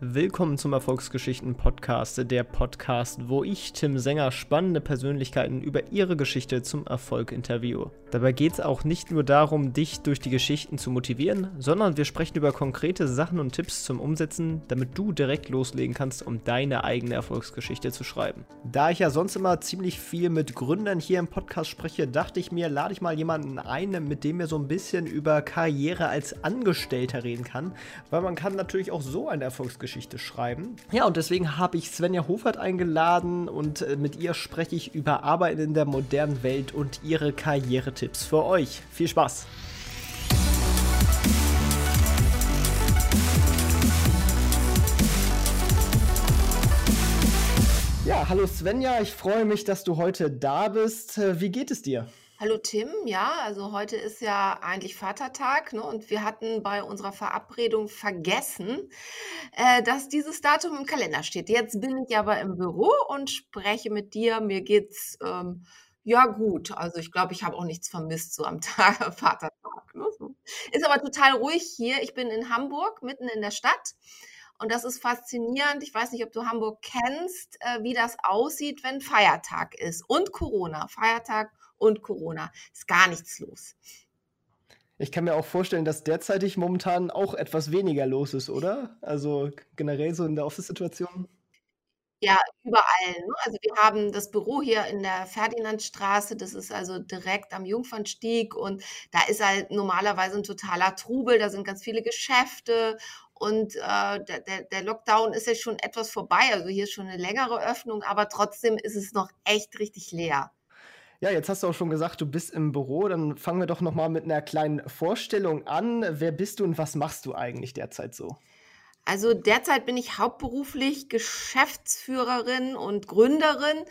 Willkommen zum Erfolgsgeschichten Podcast, der Podcast, wo ich, Tim Sänger, spannende Persönlichkeiten über ihre Geschichte zum Erfolg interviewe. Dabei geht es auch nicht nur darum, dich durch die Geschichten zu motivieren, sondern wir sprechen über konkrete Sachen und Tipps zum Umsetzen, damit du direkt loslegen kannst, um deine eigene Erfolgsgeschichte zu schreiben. Da ich ja sonst immer ziemlich viel mit Gründern hier im Podcast spreche, dachte ich mir, lade ich mal jemanden ein, mit dem wir so ein bisschen über Karriere als Angestellter reden kann, weil man kann natürlich auch so eine Erfolgsgeschichte Erfolgsgeschichte schreiben. Ja, und deswegen habe ich Svenja Hofert eingeladen und äh, mit ihr spreche ich über Arbeiten in der modernen Welt und ihre Karrieretipps für euch. Viel Spaß! Ja, hallo Svenja, ich freue mich, dass du heute da bist. Äh, wie geht es dir? Hallo Tim, ja, also heute ist ja eigentlich Vatertag, ne, und wir hatten bei unserer Verabredung vergessen, äh, dass dieses Datum im Kalender steht. Jetzt bin ich aber im Büro und spreche mit dir. Mir geht's ähm, ja gut. Also ich glaube, ich habe auch nichts vermisst so am Tag Vatertag. Ne. Ist aber total ruhig hier. Ich bin in Hamburg, mitten in der Stadt. Und das ist faszinierend. Ich weiß nicht, ob du Hamburg kennst, äh, wie das aussieht, wenn Feiertag ist und Corona. Feiertag und Corona. Ist gar nichts los. Ich kann mir auch vorstellen, dass derzeitig momentan auch etwas weniger los ist, oder? Also generell so in der Office-Situation. Ja, überall. Ne? Also wir haben das Büro hier in der Ferdinandstraße, das ist also direkt am Jungfernstieg und da ist halt normalerweise ein totaler Trubel, da sind ganz viele Geschäfte und äh, der, der Lockdown ist jetzt schon etwas vorbei, also hier ist schon eine längere Öffnung, aber trotzdem ist es noch echt richtig leer. Ja, jetzt hast du auch schon gesagt, du bist im Büro. Dann fangen wir doch noch mal mit einer kleinen Vorstellung an. Wer bist du und was machst du eigentlich derzeit so? Also derzeit bin ich hauptberuflich Geschäftsführerin und Gründerin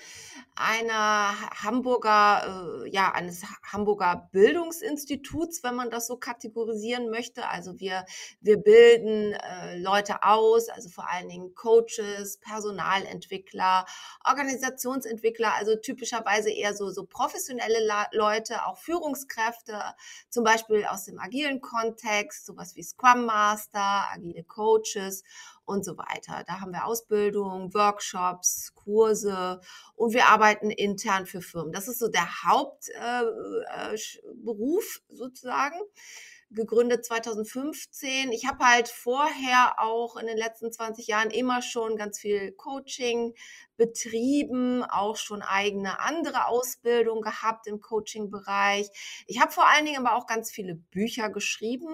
einer Hamburger, äh, ja, eines Hamburger Bildungsinstituts, wenn man das so kategorisieren möchte. Also wir, wir bilden äh, Leute aus, also vor allen Dingen Coaches, Personalentwickler, Organisationsentwickler, also typischerweise eher so, so professionelle Leute, auch Führungskräfte, zum Beispiel aus dem agilen Kontext, sowas wie Scrum Master, agile Coaches Coaches und so weiter. Da haben wir Ausbildung, Workshops, Kurse und wir arbeiten intern für Firmen. Das ist so der Hauptberuf äh, äh, sozusagen gegründet 2015. Ich habe halt vorher auch in den letzten 20 Jahren immer schon ganz viel Coaching betrieben, auch schon eigene andere Ausbildung gehabt im Coaching-Bereich. Ich habe vor allen Dingen aber auch ganz viele Bücher geschrieben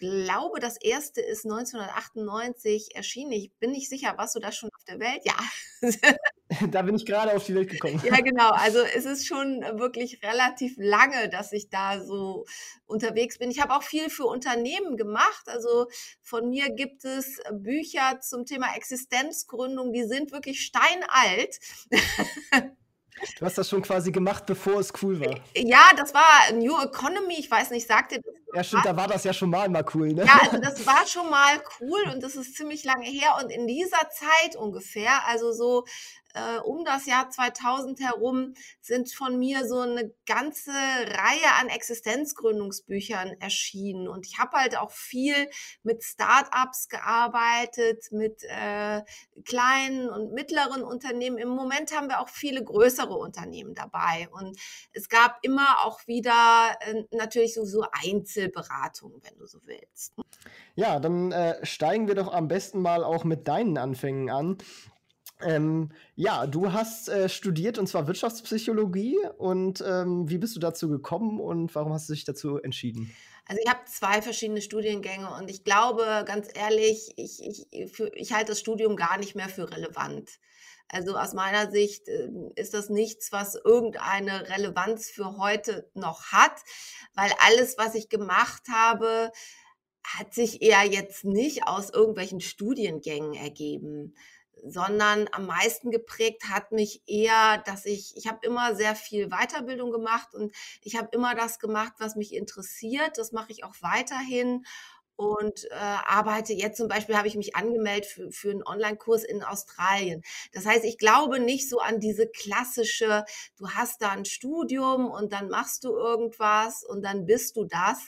glaube, das erste ist 1998 erschienen. Ich bin nicht sicher, warst du da schon auf der Welt? Ja. da bin ich gerade auf die Welt gekommen. Ja, genau. Also es ist schon wirklich relativ lange, dass ich da so unterwegs bin. Ich habe auch viel für Unternehmen gemacht. Also von mir gibt es Bücher zum Thema Existenzgründung, die sind wirklich steinalt. Du hast das schon quasi gemacht, bevor es cool war. Ja, das war New Economy. Ich weiß nicht, sagt ihr das? Ja, stimmt, da war das ja schon mal mal cool, ne? Ja, also das war schon mal cool und das ist ziemlich lange her. Und in dieser Zeit ungefähr, also so äh, um das Jahr 2000 herum sind von mir so eine ganze Reihe an Existenzgründungsbüchern erschienen. Und ich habe halt auch viel mit Startups gearbeitet, mit äh, kleinen und mittleren Unternehmen. Im Moment haben wir auch viele größere Unternehmen dabei. Und es gab immer auch wieder äh, natürlich so, so Einzelberatungen, wenn du so willst. Ja, dann äh, steigen wir doch am besten mal auch mit deinen Anfängen an. Ähm, ja, du hast äh, studiert und zwar Wirtschaftspsychologie. Und ähm, wie bist du dazu gekommen und warum hast du dich dazu entschieden? Also ich habe zwei verschiedene Studiengänge und ich glaube, ganz ehrlich, ich, ich, ich halte das Studium gar nicht mehr für relevant. Also aus meiner Sicht äh, ist das nichts, was irgendeine Relevanz für heute noch hat, weil alles, was ich gemacht habe, hat sich eher jetzt nicht aus irgendwelchen Studiengängen ergeben sondern am meisten geprägt hat mich eher, dass ich, ich habe immer sehr viel Weiterbildung gemacht und ich habe immer das gemacht, was mich interessiert. Das mache ich auch weiterhin und äh, arbeite jetzt zum Beispiel, habe ich mich angemeldet für, für einen Online-Kurs in Australien. Das heißt, ich glaube nicht so an diese klassische, du hast da ein Studium und dann machst du irgendwas und dann bist du das,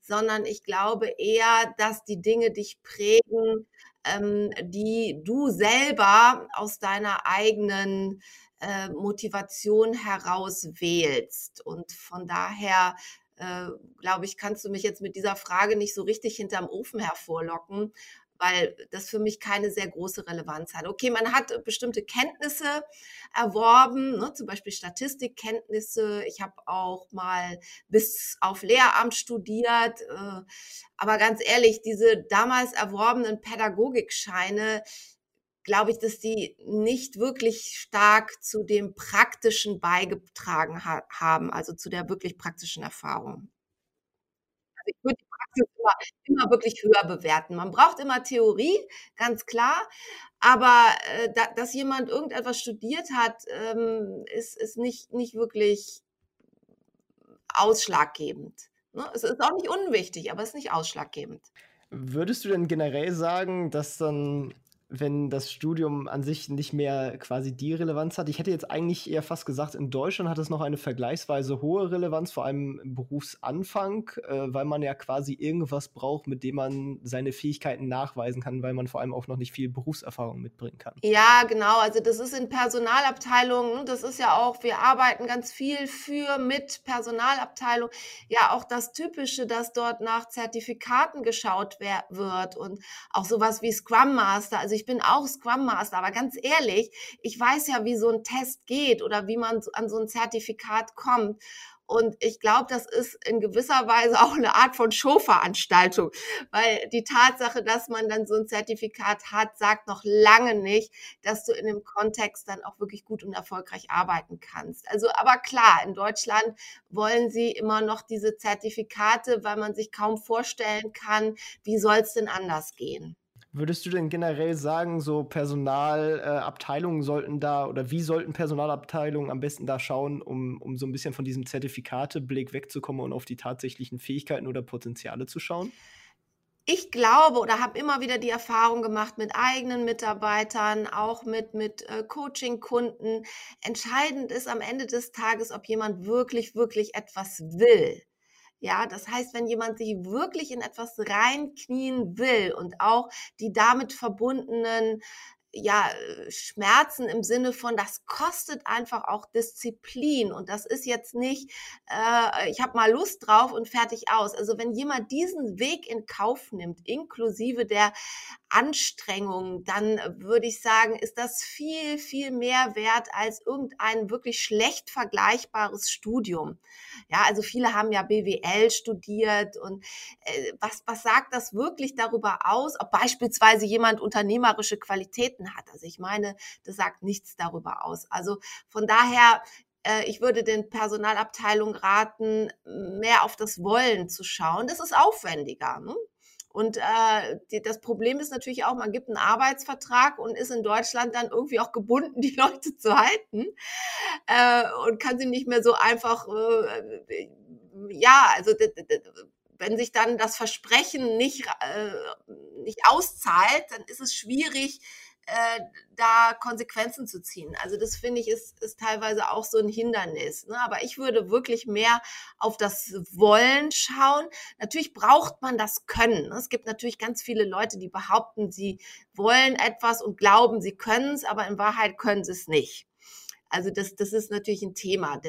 sondern ich glaube eher, dass die Dinge dich prägen, ähm, die du selber aus deiner eigenen äh, Motivation heraus wählst. Und von daher äh, glaube ich, kannst du mich jetzt mit dieser Frage nicht so richtig hinterm Ofen hervorlocken, weil das für mich keine sehr große Relevanz hat. Okay, man hat bestimmte Kenntnisse erworben, ne, zum Beispiel Statistikkenntnisse. Ich habe auch mal bis auf Lehramt studiert. Äh, aber ganz ehrlich, diese damals erworbenen Pädagogikscheine, glaube ich, dass die nicht wirklich stark zu dem Praktischen beigetragen ha haben, also zu der wirklich praktischen Erfahrung. Also ich würde Praxis immer, immer wirklich höher bewerten. Man braucht immer Theorie, ganz klar, aber äh, da, dass jemand irgendetwas studiert hat, ähm, ist, ist nicht, nicht wirklich ausschlaggebend. Ne? Es ist auch nicht unwichtig, aber es ist nicht ausschlaggebend. Würdest du denn generell sagen, dass dann wenn das Studium an sich nicht mehr quasi die Relevanz hat. Ich hätte jetzt eigentlich eher fast gesagt, in Deutschland hat es noch eine vergleichsweise hohe Relevanz, vor allem im Berufsanfang, äh, weil man ja quasi irgendwas braucht, mit dem man seine Fähigkeiten nachweisen kann, weil man vor allem auch noch nicht viel Berufserfahrung mitbringen kann. Ja, genau. Also das ist in Personalabteilungen, das ist ja auch, wir arbeiten ganz viel für, mit Personalabteilung. Ja, auch das Typische, dass dort nach Zertifikaten geschaut wird und auch sowas wie Scrum Master. Also ich bin auch Scrum Master, aber ganz ehrlich, ich weiß ja, wie so ein Test geht oder wie man an so ein Zertifikat kommt. Und ich glaube, das ist in gewisser Weise auch eine Art von Showveranstaltung, weil die Tatsache, dass man dann so ein Zertifikat hat, sagt noch lange nicht, dass du in dem Kontext dann auch wirklich gut und erfolgreich arbeiten kannst. Also, aber klar, in Deutschland wollen sie immer noch diese Zertifikate, weil man sich kaum vorstellen kann, wie soll es denn anders gehen. Würdest du denn generell sagen, so Personalabteilungen äh, sollten da oder wie sollten Personalabteilungen am besten da schauen, um, um so ein bisschen von diesem Zertifikateblick wegzukommen und auf die tatsächlichen Fähigkeiten oder Potenziale zu schauen? ich glaube oder habe immer wieder die Erfahrung gemacht mit eigenen Mitarbeitern, auch mit, mit äh, Coaching-Kunden. Entscheidend ist am Ende des Tages, ob jemand wirklich, wirklich etwas will. Ja, das heißt, wenn jemand sich wirklich in etwas reinknien will und auch die damit verbundenen ja, Schmerzen im Sinne von, das kostet einfach auch Disziplin und das ist jetzt nicht, äh, ich habe mal Lust drauf und fertig aus. Also wenn jemand diesen Weg in Kauf nimmt, inklusive der Anstrengung, dann würde ich sagen, ist das viel, viel mehr wert als irgendein wirklich schlecht vergleichbares Studium. Ja, also viele haben ja BWL studiert und äh, was, was sagt das wirklich darüber aus, ob beispielsweise jemand unternehmerische Qualitäten hat? Also ich meine, das sagt nichts darüber aus. Also von daher äh, ich würde den Personalabteilungen raten, mehr auf das Wollen zu schauen. Das ist aufwendiger. Ne? Und äh, die, das Problem ist natürlich auch, man gibt einen Arbeitsvertrag und ist in Deutschland dann irgendwie auch gebunden, die Leute zu halten äh, und kann sie nicht mehr so einfach, äh, ja, also wenn sich dann das Versprechen nicht, äh, nicht auszahlt, dann ist es schwierig, äh, da Konsequenzen zu ziehen. Also das finde ich ist, ist teilweise auch so ein Hindernis. Ne? Aber ich würde wirklich mehr auf das Wollen schauen. Natürlich braucht man das Können. Ne? Es gibt natürlich ganz viele Leute, die behaupten, sie wollen etwas und glauben, sie können es, aber in Wahrheit können sie es nicht. Also das, das ist natürlich ein Thema.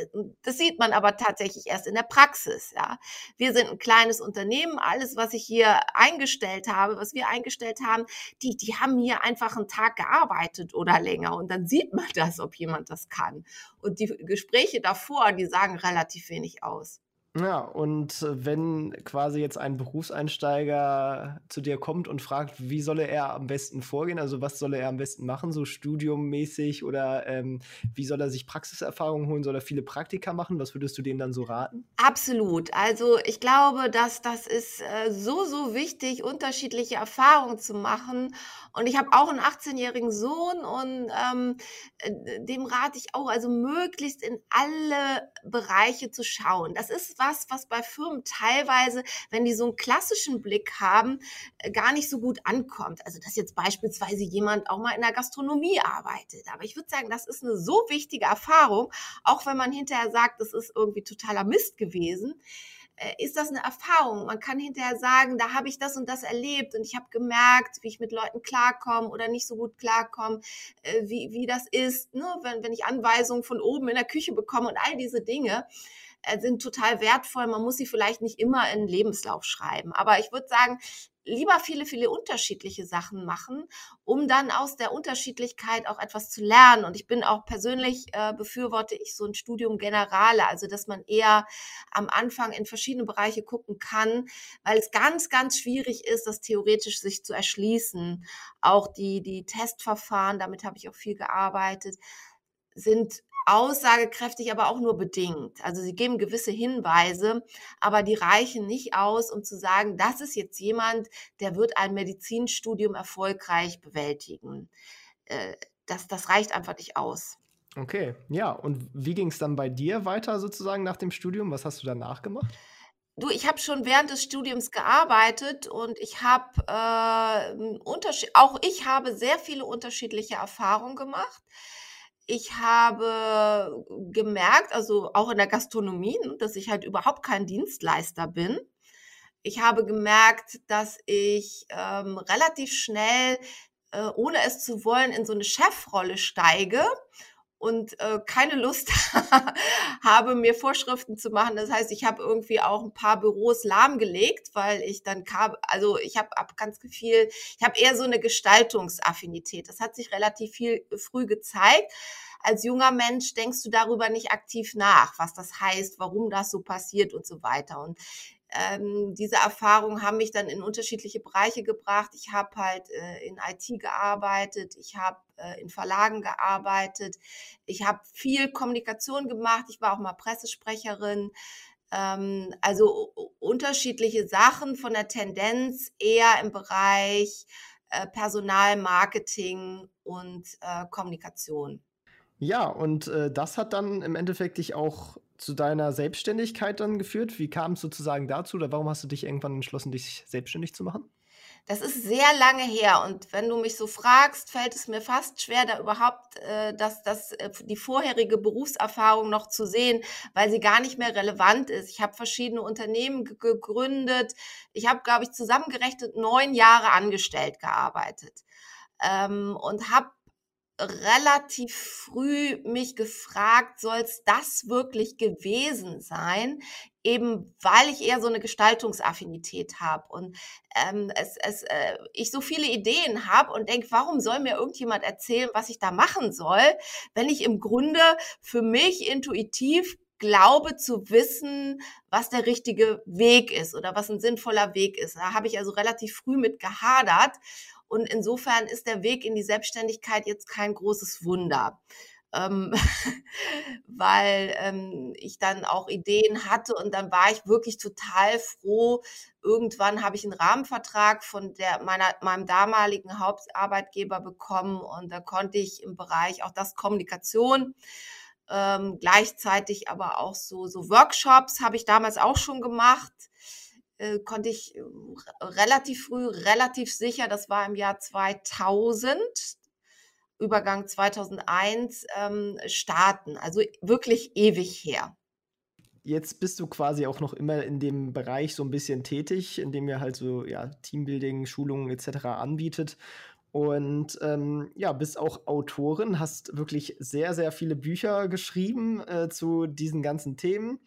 Das sieht man aber tatsächlich erst in der Praxis. Ja. Wir sind ein kleines Unternehmen. Alles, was ich hier eingestellt habe, was wir eingestellt haben, die, die haben hier einfach einen Tag gearbeitet oder länger. Und dann sieht man das, ob jemand das kann. Und die Gespräche davor, die sagen relativ wenig aus. Ja, und wenn quasi jetzt ein Berufseinsteiger zu dir kommt und fragt, wie solle er am besten vorgehen, also was soll er am besten machen, so studiummäßig oder ähm, wie soll er sich Praxiserfahrung holen, soll er viele Praktika machen, was würdest du denen dann so raten? Absolut, also ich glaube, dass das ist äh, so, so wichtig, unterschiedliche Erfahrungen zu machen und ich habe auch einen 18-jährigen Sohn und ähm, äh, dem rate ich auch, also möglichst in alle Bereiche zu schauen. Das ist was, was bei Firmen teilweise, wenn die so einen klassischen Blick haben, äh, gar nicht so gut ankommt. Also dass jetzt beispielsweise jemand auch mal in der Gastronomie arbeitet. Aber ich würde sagen, das ist eine so wichtige Erfahrung, auch wenn man hinterher sagt, das ist irgendwie totaler Mist gewesen äh, ist das eine Erfahrung. Man kann hinterher sagen, da habe ich das und das erlebt und ich habe gemerkt, wie ich mit Leuten klarkomme oder nicht so gut klarkomme, äh, wie, wie das ist, ne? wenn, wenn ich Anweisungen von oben in der Küche bekomme und all diese Dinge sind total wertvoll. Man muss sie vielleicht nicht immer in Lebenslauf schreiben. Aber ich würde sagen, lieber viele, viele unterschiedliche Sachen machen, um dann aus der Unterschiedlichkeit auch etwas zu lernen. Und ich bin auch persönlich, äh, befürworte ich so ein Studium Generale, also dass man eher am Anfang in verschiedene Bereiche gucken kann, weil es ganz, ganz schwierig ist, das theoretisch sich zu erschließen. Auch die, die Testverfahren, damit habe ich auch viel gearbeitet, sind aussagekräftig, aber auch nur bedingt. Also sie geben gewisse Hinweise, aber die reichen nicht aus, um zu sagen, das ist jetzt jemand, der wird ein Medizinstudium erfolgreich bewältigen. Äh, das, das reicht einfach nicht aus. Okay, ja. Und wie ging es dann bei dir weiter sozusagen nach dem Studium? Was hast du danach gemacht? Du, ich habe schon während des Studiums gearbeitet und ich habe äh, auch ich habe sehr viele unterschiedliche Erfahrungen gemacht ich habe gemerkt, also auch in der Gastronomie, ne, dass ich halt überhaupt kein Dienstleister bin. Ich habe gemerkt, dass ich ähm, relativ schnell, äh, ohne es zu wollen, in so eine Chefrolle steige und äh, keine Lust habe, mir Vorschriften zu machen. Das heißt, ich habe irgendwie auch ein paar Büros lahmgelegt, weil ich dann kam, also ich habe ab ganz viel, ich habe eher so eine Gestaltungsaffinität. Das hat sich relativ viel früh gezeigt. Als junger Mensch denkst du darüber nicht aktiv nach, was das heißt, warum das so passiert und so weiter. Und ähm, diese Erfahrungen haben mich dann in unterschiedliche Bereiche gebracht. Ich habe halt äh, in IT gearbeitet, ich habe äh, in Verlagen gearbeitet, ich habe viel Kommunikation gemacht, ich war auch mal Pressesprecherin. Ähm, also unterschiedliche Sachen von der Tendenz eher im Bereich äh, Personal, Marketing und äh, Kommunikation. Ja, und äh, das hat dann im Endeffekt dich auch zu deiner Selbstständigkeit dann geführt? Wie kam es sozusagen dazu oder warum hast du dich irgendwann entschlossen, dich selbstständig zu machen? Das ist sehr lange her und wenn du mich so fragst, fällt es mir fast schwer, da überhaupt äh, das, das, äh, die vorherige Berufserfahrung noch zu sehen, weil sie gar nicht mehr relevant ist. Ich habe verschiedene Unternehmen gegründet. Ich habe, glaube ich, zusammengerechnet neun Jahre angestellt gearbeitet ähm, und habe relativ früh mich gefragt, soll es das wirklich gewesen sein? Eben weil ich eher so eine Gestaltungsaffinität habe und ähm, es, es, äh, ich so viele Ideen habe und denke, warum soll mir irgendjemand erzählen, was ich da machen soll, wenn ich im Grunde für mich intuitiv glaube zu wissen, was der richtige Weg ist oder was ein sinnvoller Weg ist. Da habe ich also relativ früh mit gehadert und insofern ist der Weg in die Selbstständigkeit jetzt kein großes Wunder. Ähm, weil ähm, ich dann auch Ideen hatte und dann war ich wirklich total froh. Irgendwann habe ich einen Rahmenvertrag von der, meiner, meinem damaligen Hauptarbeitgeber bekommen und da konnte ich im Bereich auch das Kommunikation ähm, gleichzeitig aber auch so, so Workshops habe ich damals auch schon gemacht äh, konnte ich äh, relativ früh, relativ sicher, das war im Jahr 2000, Übergang 2001, ähm, starten. Also wirklich ewig her. Jetzt bist du quasi auch noch immer in dem Bereich so ein bisschen tätig, in dem ihr halt so ja, Teambuilding, Schulungen etc. anbietet. Und ähm, ja, bist auch Autorin, hast wirklich sehr, sehr viele Bücher geschrieben äh, zu diesen ganzen Themen.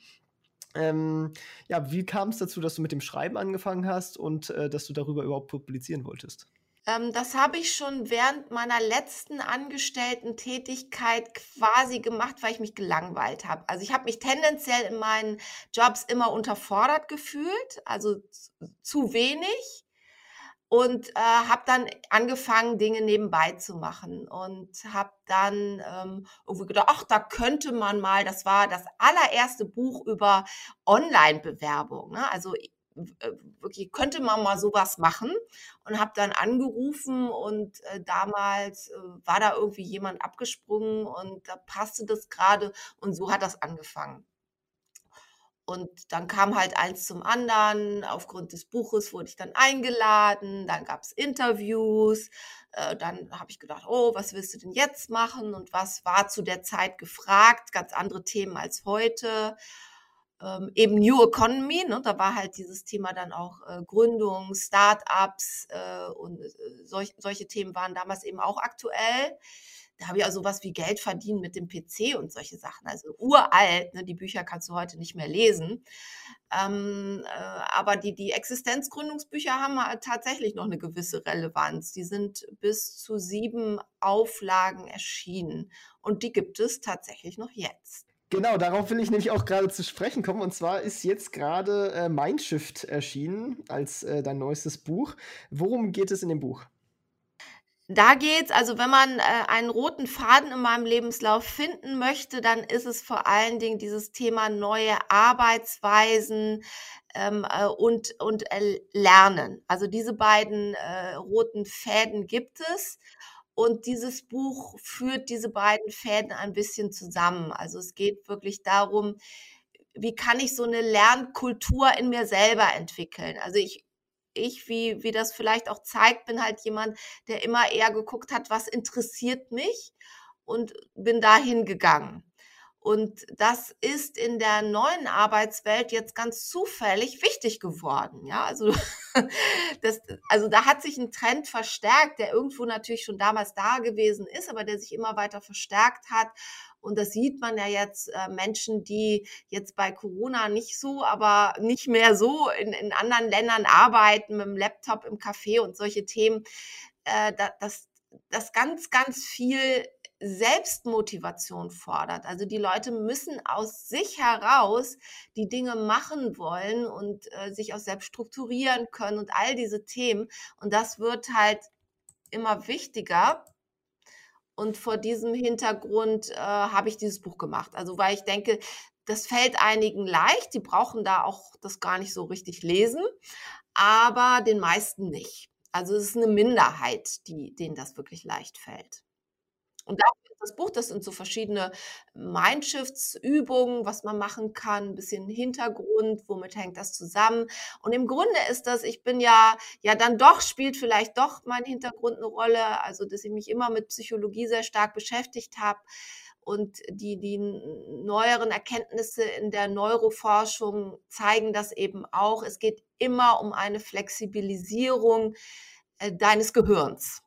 Ähm, ja, wie kam es dazu, dass du mit dem Schreiben angefangen hast und äh, dass du darüber überhaupt publizieren wolltest? Ähm, das habe ich schon während meiner letzten Angestellten-Tätigkeit quasi gemacht, weil ich mich gelangweilt habe. Also ich habe mich tendenziell in meinen Jobs immer unterfordert gefühlt, also zu wenig und äh, habe dann angefangen, Dinge nebenbei zu machen und habe dann ähm, irgendwie gedacht, ach, da könnte man mal, das war das allererste Buch über Online-Bewerbung, ne? also äh, wirklich könnte man mal sowas machen und habe dann angerufen und äh, damals äh, war da irgendwie jemand abgesprungen und da passte das gerade und so hat das angefangen. Und dann kam halt eins zum anderen. Aufgrund des Buches wurde ich dann eingeladen. Dann gab es Interviews. Äh, dann habe ich gedacht, oh, was willst du denn jetzt machen? Und was war zu der Zeit gefragt? Ganz andere Themen als heute. ähm, eben New Economy. Ne? Da war halt dieses Thema dann auch äh, Gründung, Start-ups äh, und äh, solch, solche Themen waren damals eben auch aktuell. Da habe ich auch sowas wie Geld verdienen mit dem PC und solche Sachen. Also uralt, ne? die Bücher kannst du heute nicht mehr lesen. Ähm, äh, aber die, die Existenzgründungsbücher haben tatsächlich noch eine gewisse Relevanz. Die sind bis zu sieben Auflagen erschienen. Und die gibt es tatsächlich noch jetzt. Genau, darauf will ich nämlich auch gerade zu sprechen kommen. Und zwar ist jetzt gerade äh, Mindshift erschienen als äh, dein neuestes Buch. Worum geht es in dem Buch? Da geht's, also wenn man äh, einen roten Faden in meinem Lebenslauf finden möchte, dann ist es vor allen Dingen dieses Thema neue Arbeitsweisen ähm, äh, und, und äh, Lernen. Also diese beiden äh, roten Fäden gibt es. Und dieses Buch führt diese beiden Fäden ein bisschen zusammen. Also es geht wirklich darum, wie kann ich so eine Lernkultur in mir selber entwickeln? Also ich ich, wie, wie das vielleicht auch zeigt, bin halt jemand, der immer eher geguckt hat, was interessiert mich und bin dahin gegangen. Und das ist in der neuen Arbeitswelt jetzt ganz zufällig wichtig geworden. Ja, also, das, also da hat sich ein Trend verstärkt, der irgendwo natürlich schon damals da gewesen ist, aber der sich immer weiter verstärkt hat. Und das sieht man ja jetzt äh, Menschen, die jetzt bei Corona nicht so, aber nicht mehr so in, in anderen Ländern arbeiten, mit dem Laptop im Café und solche Themen, äh, dass das ganz, ganz viel Selbstmotivation fordert. Also die Leute müssen aus sich heraus die Dinge machen wollen und äh, sich auch selbst strukturieren können und all diese Themen. Und das wird halt immer wichtiger. Und vor diesem Hintergrund äh, habe ich dieses Buch gemacht. Also weil ich denke, das fällt einigen leicht. Die brauchen da auch das gar nicht so richtig lesen, aber den meisten nicht. Also es ist eine Minderheit, die, denen das wirklich leicht fällt. Und dafür ist das Buch, das sind so verschiedene Mindshifts-Übungen, was man machen kann, ein bisschen Hintergrund, womit hängt das zusammen. Und im Grunde ist das, ich bin ja, ja dann doch, spielt vielleicht doch mein Hintergrund eine Rolle, also dass ich mich immer mit Psychologie sehr stark beschäftigt habe. Und die, die neueren Erkenntnisse in der Neuroforschung zeigen das eben auch. Es geht immer um eine Flexibilisierung äh, deines Gehirns.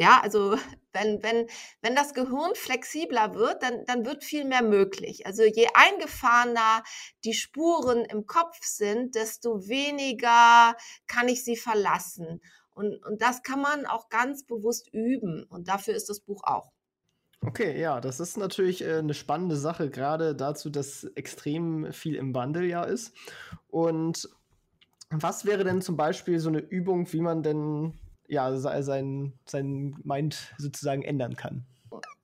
Ja, also wenn, wenn, wenn das Gehirn flexibler wird, dann, dann wird viel mehr möglich. Also je eingefahrener die Spuren im Kopf sind, desto weniger kann ich sie verlassen. Und, und das kann man auch ganz bewusst üben. Und dafür ist das Buch auch. Okay, ja, das ist natürlich äh, eine spannende Sache, gerade dazu, dass extrem viel im Wandel ja ist. Und was wäre denn zum Beispiel so eine Übung, wie man denn ja, sein, sein Mind sozusagen ändern kann.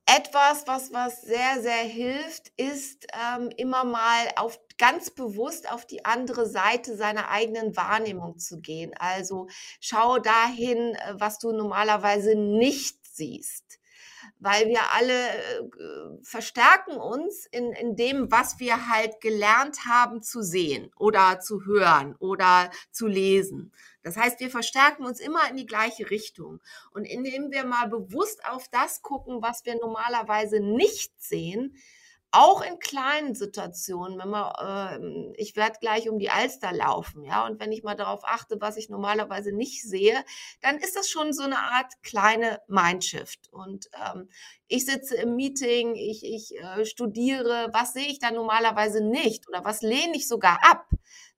Etwas, was, was sehr, sehr hilft, ist ähm, immer mal auf ganz bewusst auf die andere Seite seiner eigenen Wahrnehmung zu gehen. Also schau dahin, äh, was du normalerweise nicht siehst weil wir alle äh, verstärken uns in, in dem, was wir halt gelernt haben zu sehen oder zu hören oder zu lesen. Das heißt, wir verstärken uns immer in die gleiche Richtung. Und indem wir mal bewusst auf das gucken, was wir normalerweise nicht sehen, auch in kleinen Situationen, wenn man, äh, ich werde gleich um die Alster laufen, ja, und wenn ich mal darauf achte, was ich normalerweise nicht sehe, dann ist das schon so eine Art kleine Mindshift. Und ähm, ich sitze im Meeting, ich, ich äh, studiere, was sehe ich da normalerweise nicht oder was lehne ich sogar ab?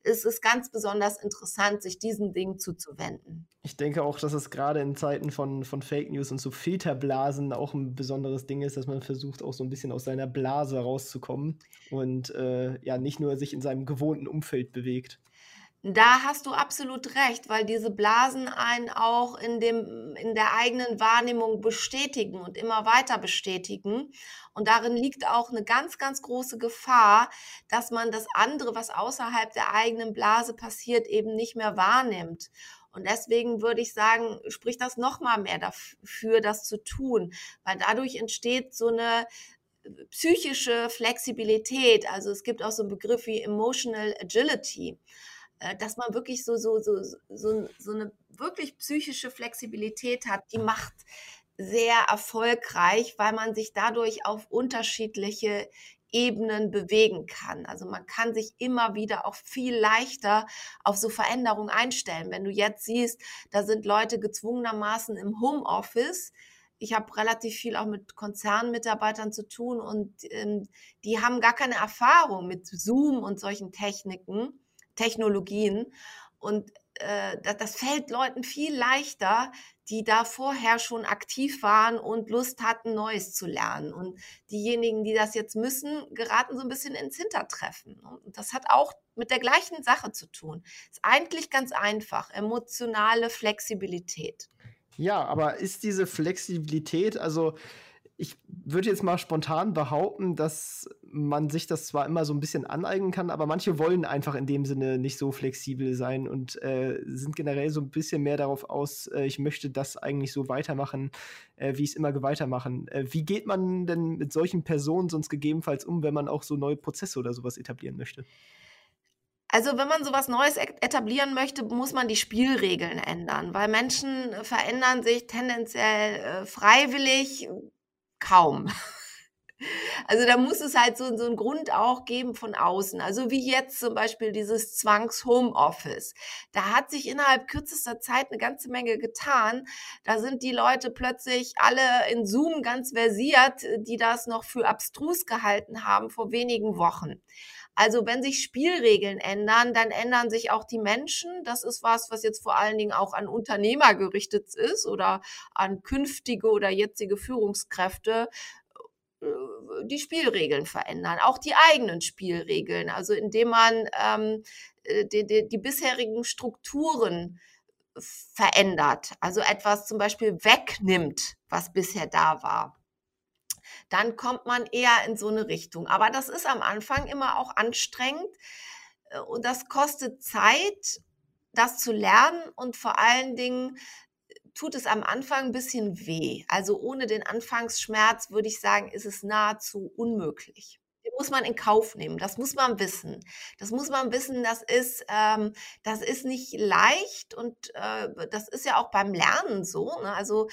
Ist es ganz besonders interessant, sich diesen Dingen zuzuwenden. Ich denke auch, dass es gerade in Zeiten von, von Fake News und so Filterblasen auch ein besonderes Ding ist, dass man versucht, auch so ein bisschen aus seiner Blase rauszukommen und äh, ja nicht nur sich in seinem gewohnten Umfeld bewegt. Da hast du absolut recht, weil diese Blasen einen auch in, dem, in der eigenen Wahrnehmung bestätigen und immer weiter bestätigen. Und darin liegt auch eine ganz, ganz große Gefahr, dass man das andere, was außerhalb der eigenen Blase passiert, eben nicht mehr wahrnimmt. Und deswegen würde ich sagen, spricht das noch mal mehr dafür, das zu tun, weil dadurch entsteht so eine psychische Flexibilität. Also es gibt auch so einen Begriff wie Emotional Agility. Äh, dass man wirklich so, so, so, so, so eine wirklich psychische Flexibilität hat, die macht sehr erfolgreich, weil man sich dadurch auf unterschiedliche Ebenen bewegen kann. Also man kann sich immer wieder auch viel leichter auf so Veränderungen einstellen. Wenn du jetzt siehst, da sind Leute gezwungenermaßen im Homeoffice, ich habe relativ viel auch mit Konzernmitarbeitern zu tun und ähm, die haben gar keine Erfahrung mit Zoom und solchen Techniken, Technologien. Und äh, das, das fällt Leuten viel leichter, die da vorher schon aktiv waren und Lust hatten, Neues zu lernen. Und diejenigen, die das jetzt müssen, geraten so ein bisschen ins Hintertreffen. Und das hat auch mit der gleichen Sache zu tun. Ist eigentlich ganz einfach. Emotionale Flexibilität. Ja, aber ist diese Flexibilität, also ich würde jetzt mal spontan behaupten, dass man sich das zwar immer so ein bisschen aneignen kann, aber manche wollen einfach in dem Sinne nicht so flexibel sein und äh, sind generell so ein bisschen mehr darauf aus, äh, ich möchte das eigentlich so weitermachen, äh, wie ich es immer weitermachen. Äh, wie geht man denn mit solchen Personen sonst gegebenenfalls um, wenn man auch so neue Prozesse oder sowas etablieren möchte? Also wenn man sowas Neues etablieren möchte, muss man die Spielregeln ändern, weil Menschen verändern sich tendenziell äh, freiwillig kaum. Also da muss es halt so, so einen Grund auch geben von außen. Also wie jetzt zum Beispiel dieses Zwangs-Homeoffice. Da hat sich innerhalb kürzester Zeit eine ganze Menge getan. Da sind die Leute plötzlich alle in Zoom ganz versiert, die das noch für abstrus gehalten haben vor wenigen Wochen. Also wenn sich Spielregeln ändern, dann ändern sich auch die Menschen. Das ist was, was jetzt vor allen Dingen auch an Unternehmer gerichtet ist oder an künftige oder jetzige Führungskräfte äh, die Spielregeln verändern, auch die eigenen Spielregeln, also indem man ähm, äh, die, die, die bisherigen Strukturen verändert, also etwas zum Beispiel wegnimmt, was bisher da war dann kommt man eher in so eine Richtung. Aber das ist am Anfang immer auch anstrengend äh, und das kostet Zeit, das zu lernen und vor allen Dingen äh, tut es am Anfang ein bisschen weh. Also ohne den Anfangsschmerz würde ich sagen, ist es nahezu unmöglich. Den muss man in Kauf nehmen. Das muss man wissen. Das muss man wissen. Das ist, ähm, das ist nicht leicht und äh, das ist ja auch beim Lernen so. Ne? Also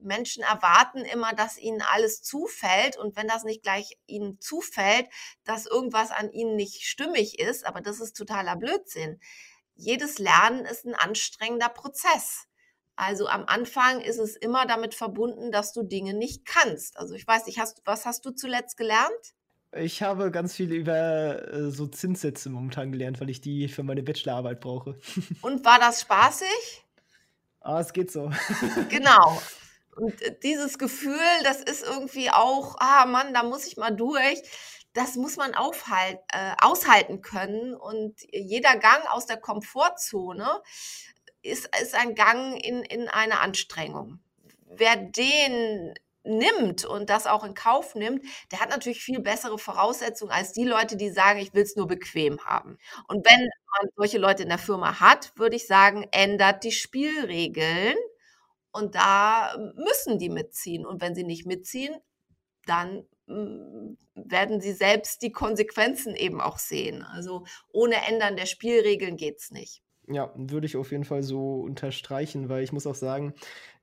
Menschen erwarten immer, dass ihnen alles zufällt und wenn das nicht gleich ihnen zufällt, dass irgendwas an ihnen nicht stimmig ist, aber das ist totaler Blödsinn. Jedes Lernen ist ein anstrengender Prozess. Also am Anfang ist es immer damit verbunden, dass du Dinge nicht kannst. Also ich weiß nicht, hast, was hast du zuletzt gelernt? Ich habe ganz viel über äh, so Zinssätze momentan gelernt, weil ich die für meine Bachelorarbeit brauche. Und war das spaßig? Ah, es geht so. genau. Und äh, dieses Gefühl, das ist irgendwie auch, ah Mann, da muss ich mal durch. Das muss man aufhalt, äh, aushalten können. Und jeder Gang aus der Komfortzone ist, ist ein Gang in, in eine Anstrengung. Wer den nimmt und das auch in Kauf nimmt, der hat natürlich viel bessere Voraussetzungen als die Leute, die sagen, ich will es nur bequem haben. Und wenn man solche Leute in der Firma hat, würde ich sagen, ändert die Spielregeln und da müssen die mitziehen. Und wenn sie nicht mitziehen, dann hm, werden sie selbst die Konsequenzen eben auch sehen. Also ohne Ändern der Spielregeln geht es nicht. Ja, würde ich auf jeden Fall so unterstreichen, weil ich muss auch sagen,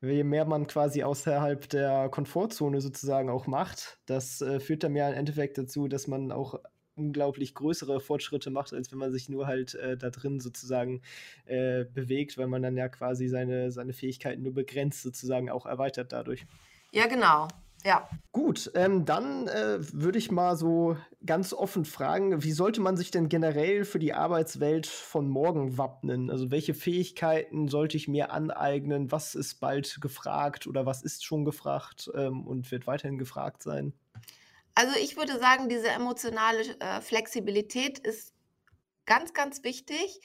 je mehr man quasi außerhalb der Komfortzone sozusagen auch macht, das äh, führt dann ja im Endeffekt dazu, dass man auch unglaublich größere Fortschritte macht, als wenn man sich nur halt äh, da drin sozusagen äh, bewegt, weil man dann ja quasi seine, seine Fähigkeiten nur begrenzt sozusagen auch erweitert dadurch. Ja, genau. Ja. Gut, ähm, dann äh, würde ich mal so ganz offen fragen, wie sollte man sich denn generell für die Arbeitswelt von morgen wappnen? Also welche Fähigkeiten sollte ich mir aneignen? Was ist bald gefragt oder was ist schon gefragt ähm, und wird weiterhin gefragt sein? Also ich würde sagen, diese emotionale äh, Flexibilität ist ganz, ganz wichtig,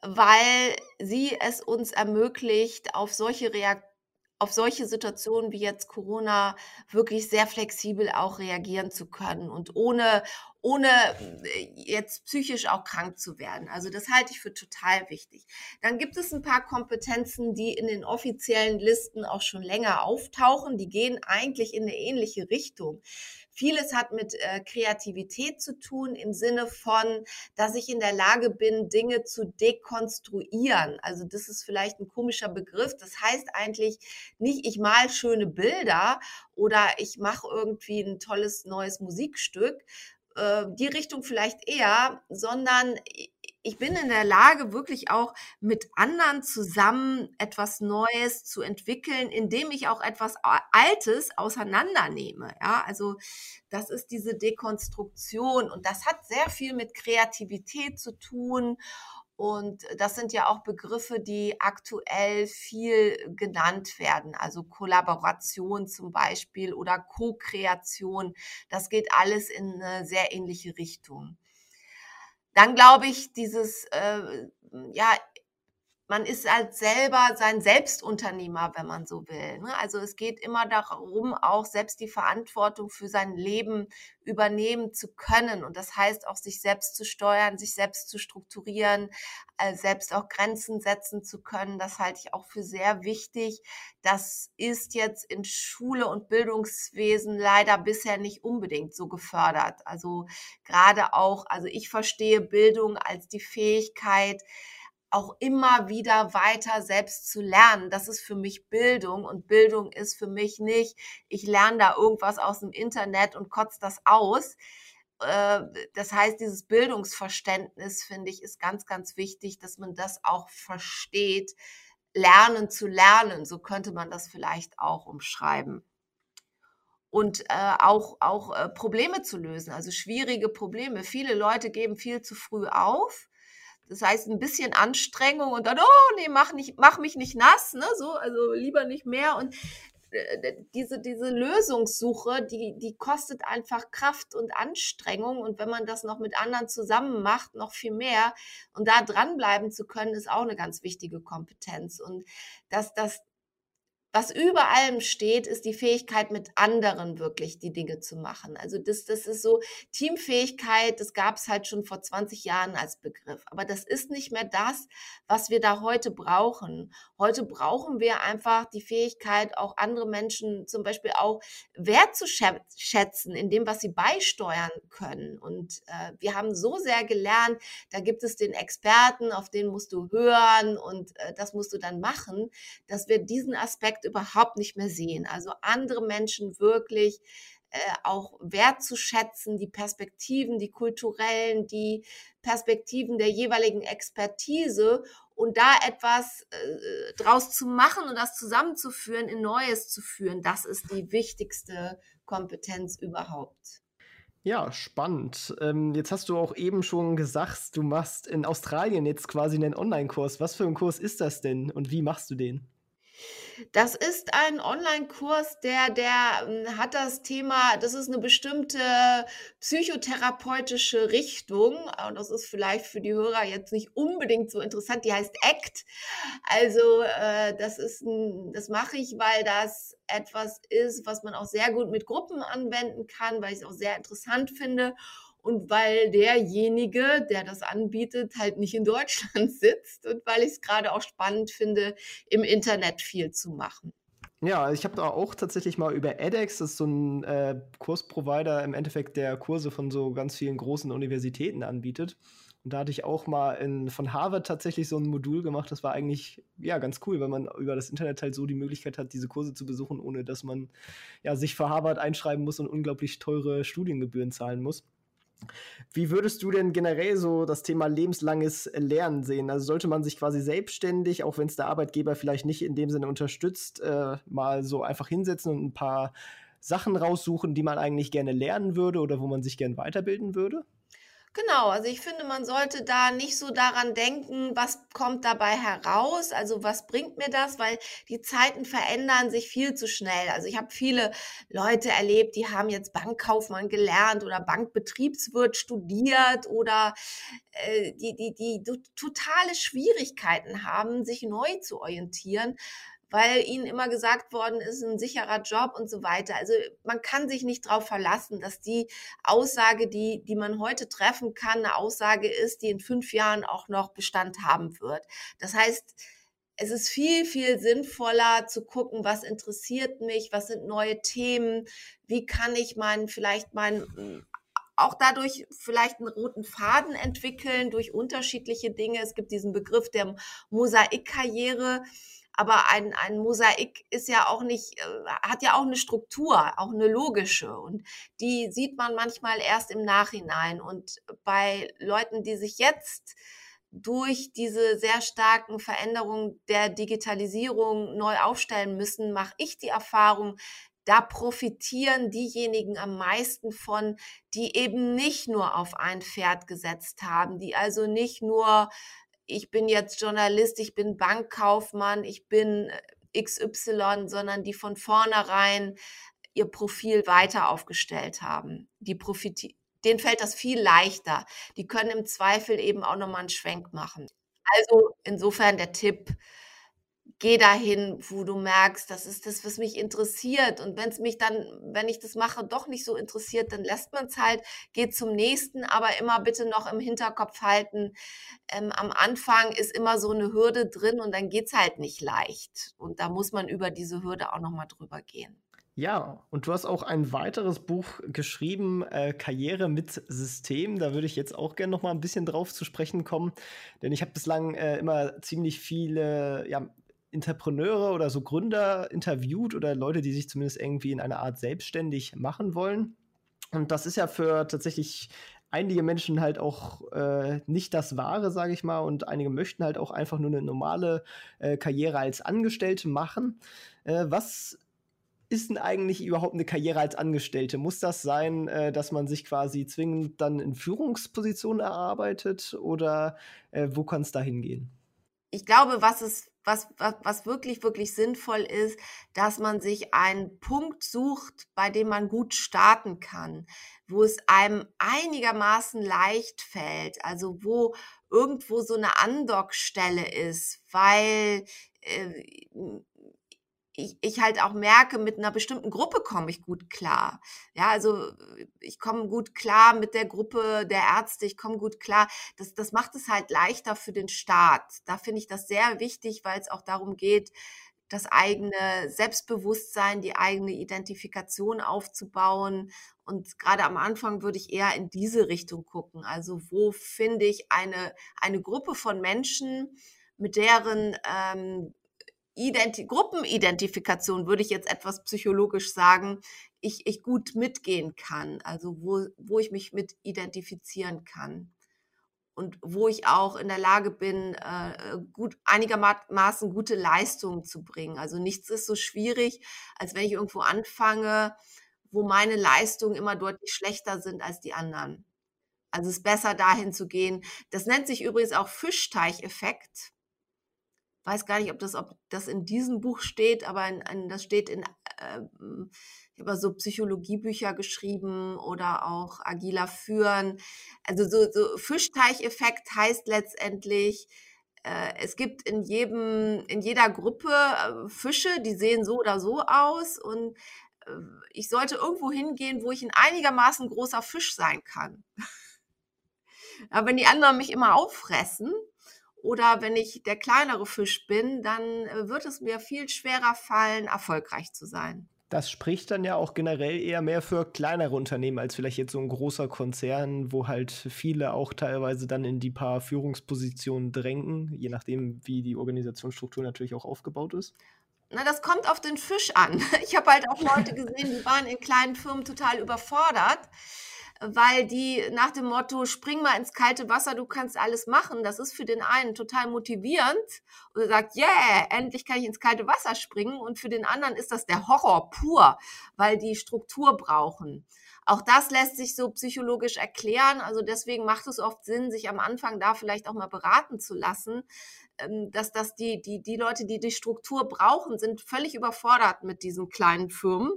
weil sie es uns ermöglicht, auf solche Reaktionen auf solche Situationen wie jetzt Corona wirklich sehr flexibel auch reagieren zu können und ohne, ohne äh, jetzt psychisch auch krank zu werden. Also das halte ich für total wichtig. Dann gibt es ein paar Kompetenzen, die in den offiziellen Listen auch schon länger auftauchen. Die gehen eigentlich in eine ähnliche Richtung. Vieles hat mit äh, Kreativität zu tun im Sinne von, dass ich in der Lage bin, Dinge zu dekonstruieren. Also das ist vielleicht ein komischer Begriff. Das heißt eigentlich nicht, ich mal schöne Bilder oder ich mache irgendwie ein tolles neues Musikstück, äh, die Richtung vielleicht eher, sondern ich bin in der Lage, wirklich auch mit anderen zusammen etwas Neues zu entwickeln, indem ich auch etwas Altes auseinandernehme. Ja, also das ist diese Dekonstruktion und das hat sehr viel mit Kreativität zu tun. Und das sind ja auch Begriffe, die aktuell viel genannt werden. Also Kollaboration zum Beispiel oder Co-Kreation. Das geht alles in eine sehr ähnliche Richtung. Dann glaube ich, dieses, äh, ja, man ist halt selber sein Selbstunternehmer, wenn man so will. Ne? Also es geht immer darum, auch selbst die Verantwortung für sein Leben übernehmen zu können. Und das heißt auch, sich selbst zu steuern, sich selbst zu strukturieren, äh, selbst auch Grenzen setzen zu können. Das halte ich auch für sehr wichtig. Das ist jetzt in Schule und Bildungswesen leider bisher nicht unbedingt so gefördert. Also gerade auch, also ich verstehe Bildung als die Fähigkeit, auch immer wieder weiter selbst zu lernen. Das ist für mich Bildung und Bildung ist für mich nicht, ich lerne da irgendwas aus dem Internet und kotze das aus. Äh, das heißt, dieses Bildungsverständnis, finde ich, ist ganz, ganz wichtig, dass man das auch versteht, lernen zu lernen. So könnte man das vielleicht auch umschreiben und äh, auch, auch äh, Probleme zu lösen, also schwierige Probleme. Viele Leute geben viel zu früh auf das heißt, ein bisschen Anstrengung und dann, oh nee, mach, nicht, mach mich nicht nass, ne? So, also lieber nicht mehr. Und äh, diese, diese Lösungssuche, die, die kostet einfach Kraft und Anstrengung. Und wenn man das noch mit anderen zusammen macht, noch viel mehr. Und da dranbleiben zu können, ist auch eine ganz wichtige Kompetenz. Und dass das was über allem steht, ist die Fähigkeit, mit anderen wirklich die Dinge zu machen. Also das, das ist so Teamfähigkeit, das gab es halt schon vor 20 Jahren als Begriff. Aber das ist nicht mehr das, was wir da heute brauchen. Heute brauchen wir einfach die Fähigkeit, auch andere Menschen zum Beispiel auch wertzuschätzen in dem, was sie beisteuern können. Und äh, wir haben so sehr gelernt, da gibt es den Experten, auf den musst du hören und äh, das musst du dann machen, dass wir diesen Aspekt überhaupt nicht mehr sehen. Also andere Menschen wirklich äh, auch wertzuschätzen, die Perspektiven, die kulturellen, die Perspektiven der jeweiligen Expertise und da etwas äh, draus zu machen und das zusammenzuführen, in Neues zu führen, das ist die wichtigste Kompetenz überhaupt. Ja, spannend. Ähm, jetzt hast du auch eben schon gesagt, du machst in Australien jetzt quasi einen Online-Kurs. Was für ein Kurs ist das denn und wie machst du den? Das ist ein Online-Kurs, der, der hm, hat das Thema, das ist eine bestimmte psychotherapeutische Richtung. Und das ist vielleicht für die Hörer jetzt nicht unbedingt so interessant. Die heißt ACT. Also, äh, das ist ein, das mache ich, weil das etwas ist, was man auch sehr gut mit Gruppen anwenden kann, weil ich es auch sehr interessant finde und weil derjenige, der das anbietet, halt nicht in Deutschland sitzt und weil ich es gerade auch spannend finde, im Internet viel zu machen. Ja, ich habe da auch tatsächlich mal über edX, das ist so ein äh, Kursprovider im Endeffekt, der Kurse von so ganz vielen großen Universitäten anbietet. Und da hatte ich auch mal in, von Harvard tatsächlich so ein Modul gemacht. Das war eigentlich ja ganz cool, weil man über das Internet halt so die Möglichkeit hat, diese Kurse zu besuchen, ohne dass man ja, sich für Harvard einschreiben muss und unglaublich teure Studiengebühren zahlen muss. Wie würdest du denn generell so das Thema lebenslanges Lernen sehen? Also sollte man sich quasi selbstständig, auch wenn es der Arbeitgeber vielleicht nicht in dem Sinne unterstützt, äh, mal so einfach hinsetzen und ein paar Sachen raussuchen, die man eigentlich gerne lernen würde oder wo man sich gerne weiterbilden würde? Genau, also ich finde, man sollte da nicht so daran denken, was kommt dabei heraus, also was bringt mir das, weil die Zeiten verändern sich viel zu schnell. Also ich habe viele Leute erlebt, die haben jetzt Bankkaufmann gelernt oder Bankbetriebswirt studiert oder äh, die, die, die totale Schwierigkeiten haben, sich neu zu orientieren weil ihnen immer gesagt worden ist, ein sicherer Job und so weiter. Also man kann sich nicht darauf verlassen, dass die Aussage, die, die man heute treffen kann, eine Aussage ist, die in fünf Jahren auch noch Bestand haben wird. Das heißt, es ist viel, viel sinnvoller zu gucken, was interessiert mich, was sind neue Themen, wie kann ich meinen, vielleicht meinen auch dadurch vielleicht einen roten Faden entwickeln durch unterschiedliche Dinge. Es gibt diesen Begriff der Mosaikkarriere. Aber ein, ein Mosaik ist ja auch nicht, äh, hat ja auch eine Struktur, auch eine logische. Und die sieht man manchmal erst im Nachhinein. Und bei Leuten, die sich jetzt durch diese sehr starken Veränderungen der Digitalisierung neu aufstellen müssen, mache ich die Erfahrung, da profitieren diejenigen am meisten von, die eben nicht nur auf ein Pferd gesetzt haben, die also nicht nur, ich bin jetzt Journalist, ich bin Bankkaufmann, ich bin äh, XY, sondern die von vornherein ihr Profil weiter aufgestellt haben. Die profitieren denen fällt das viel leichter. Die können im Zweifel eben auch nochmal einen Schwenk machen. Also insofern der Tipp, geh dahin, wo du merkst, das ist das, was mich interessiert. Und wenn es mich dann, wenn ich das mache, doch nicht so interessiert, dann lässt man es halt, geht zum nächsten, aber immer bitte noch im Hinterkopf halten. Ähm, am Anfang ist immer so eine Hürde drin und dann geht es halt nicht leicht. Und da muss man über diese Hürde auch nochmal drüber gehen. Ja, und du hast auch ein weiteres Buch geschrieben, äh, Karriere mit System. Da würde ich jetzt auch gerne noch mal ein bisschen drauf zu sprechen kommen, denn ich habe bislang äh, immer ziemlich viele ja, Entrepreneure oder so Gründer interviewt oder Leute, die sich zumindest irgendwie in einer Art selbstständig machen wollen. Und das ist ja für tatsächlich einige Menschen halt auch äh, nicht das Wahre, sage ich mal, und einige möchten halt auch einfach nur eine normale äh, Karriere als Angestellte machen. Äh, was ist denn eigentlich überhaupt eine Karriere als Angestellte? Muss das sein, äh, dass man sich quasi zwingend dann in Führungspositionen erarbeitet oder äh, wo kann es da hingehen? Ich glaube, was es was, was, was wirklich, wirklich sinnvoll ist, dass man sich einen Punkt sucht, bei dem man gut starten kann, wo es einem einigermaßen leicht fällt, also wo irgendwo so eine Andockstelle ist, weil äh, ich, ich halt auch merke, mit einer bestimmten Gruppe komme ich gut klar. Ja, also ich komme gut klar mit der Gruppe der Ärzte, ich komme gut klar. Das, das macht es halt leichter für den Staat. Da finde ich das sehr wichtig, weil es auch darum geht, das eigene Selbstbewusstsein, die eigene Identifikation aufzubauen. Und gerade am Anfang würde ich eher in diese Richtung gucken. Also wo finde ich eine, eine Gruppe von Menschen, mit deren ähm, Identi Gruppenidentifikation, würde ich jetzt etwas psychologisch sagen, ich, ich gut mitgehen kann, also wo, wo ich mich mit identifizieren kann und wo ich auch in der Lage bin, äh, gut, einigermaßen gute Leistungen zu bringen. Also nichts ist so schwierig, als wenn ich irgendwo anfange, wo meine Leistungen immer deutlich schlechter sind als die anderen. Also es ist besser dahin zu gehen. Das nennt sich übrigens auch Fischteicheffekt weiß gar nicht, ob das, ob das in diesem Buch steht, aber in, in, das steht in, äh, ich habe so Psychologiebücher geschrieben oder auch agiler Führen. Also so, so Fischteicheffekt heißt letztendlich, äh, es gibt in jedem, in jeder Gruppe äh, Fische, die sehen so oder so aus und äh, ich sollte irgendwo hingehen, wo ich ein einigermaßen großer Fisch sein kann. Aber wenn die anderen mich immer auffressen, oder wenn ich der kleinere Fisch bin, dann äh, wird es mir viel schwerer fallen, erfolgreich zu sein. Das spricht dann ja auch generell eher mehr für kleinere Unternehmen als vielleicht jetzt so ein großer Konzern, wo halt viele auch teilweise dann in die paar Führungspositionen drängen, je nachdem, wie die Organisationsstruktur natürlich auch aufgebaut ist. Na, das kommt auf den Fisch an. Ich habe halt auch Leute gesehen, die waren in kleinen Firmen total überfordert weil die nach dem Motto, spring mal ins kalte Wasser, du kannst alles machen, das ist für den einen total motivierend und er sagt, yeah, endlich kann ich ins kalte Wasser springen und für den anderen ist das der Horror pur, weil die Struktur brauchen. Auch das lässt sich so psychologisch erklären. Also deswegen macht es oft Sinn, sich am Anfang da vielleicht auch mal beraten zu lassen, ähm, dass das die, die, die Leute, die die Struktur brauchen, sind völlig überfordert mit diesen kleinen Firmen